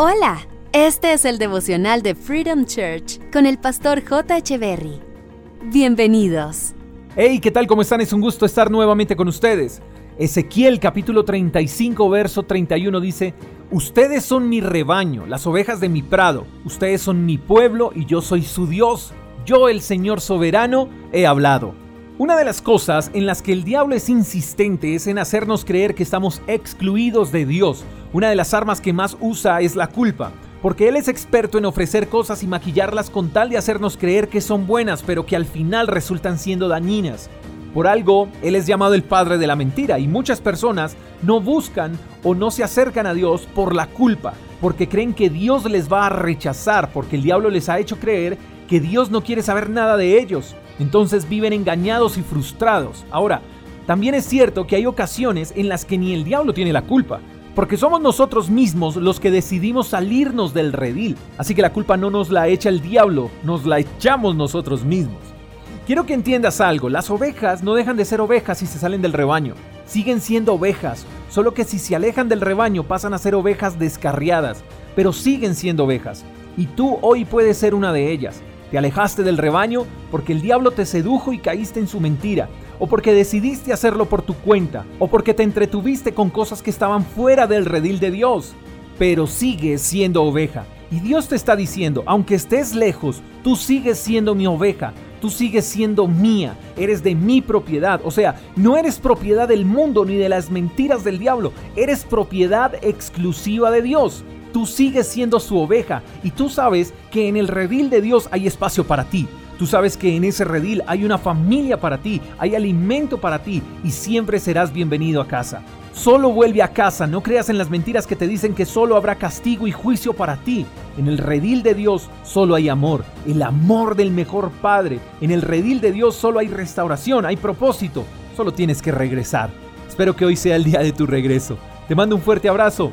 Hola, este es el devocional de Freedom Church con el pastor J. Berry. Bienvenidos. Hey, ¿qué tal? ¿Cómo están? Es un gusto estar nuevamente con ustedes. Ezequiel capítulo 35, verso 31 dice, Ustedes son mi rebaño, las ovejas de mi prado, ustedes son mi pueblo y yo soy su Dios. Yo, el Señor soberano, he hablado. Una de las cosas en las que el diablo es insistente es en hacernos creer que estamos excluidos de Dios. Una de las armas que más usa es la culpa, porque él es experto en ofrecer cosas y maquillarlas con tal de hacernos creer que son buenas, pero que al final resultan siendo dañinas. Por algo, Él es llamado el Padre de la Mentira y muchas personas no buscan o no se acercan a Dios por la culpa, porque creen que Dios les va a rechazar, porque el diablo les ha hecho creer que Dios no quiere saber nada de ellos. Entonces viven engañados y frustrados. Ahora, también es cierto que hay ocasiones en las que ni el diablo tiene la culpa, porque somos nosotros mismos los que decidimos salirnos del redil. Así que la culpa no nos la echa el diablo, nos la echamos nosotros mismos. Quiero que entiendas algo, las ovejas no dejan de ser ovejas si se salen del rebaño. Siguen siendo ovejas, solo que si se alejan del rebaño pasan a ser ovejas descarriadas, pero siguen siendo ovejas. Y tú hoy puedes ser una de ellas. Te alejaste del rebaño porque el diablo te sedujo y caíste en su mentira, o porque decidiste hacerlo por tu cuenta, o porque te entretuviste con cosas que estaban fuera del redil de Dios. Pero sigues siendo oveja. Y Dios te está diciendo, aunque estés lejos, tú sigues siendo mi oveja, tú sigues siendo mía, eres de mi propiedad. O sea, no eres propiedad del mundo ni de las mentiras del diablo, eres propiedad exclusiva de Dios tú sigues siendo su oveja y tú sabes que en el redil de Dios hay espacio para ti. Tú sabes que en ese redil hay una familia para ti, hay alimento para ti y siempre serás bienvenido a casa. Solo vuelve a casa, no creas en las mentiras que te dicen que solo habrá castigo y juicio para ti. En el redil de Dios solo hay amor, el amor del mejor Padre. En el redil de Dios solo hay restauración, hay propósito, solo tienes que regresar. Espero que hoy sea el día de tu regreso. Te mando un fuerte abrazo.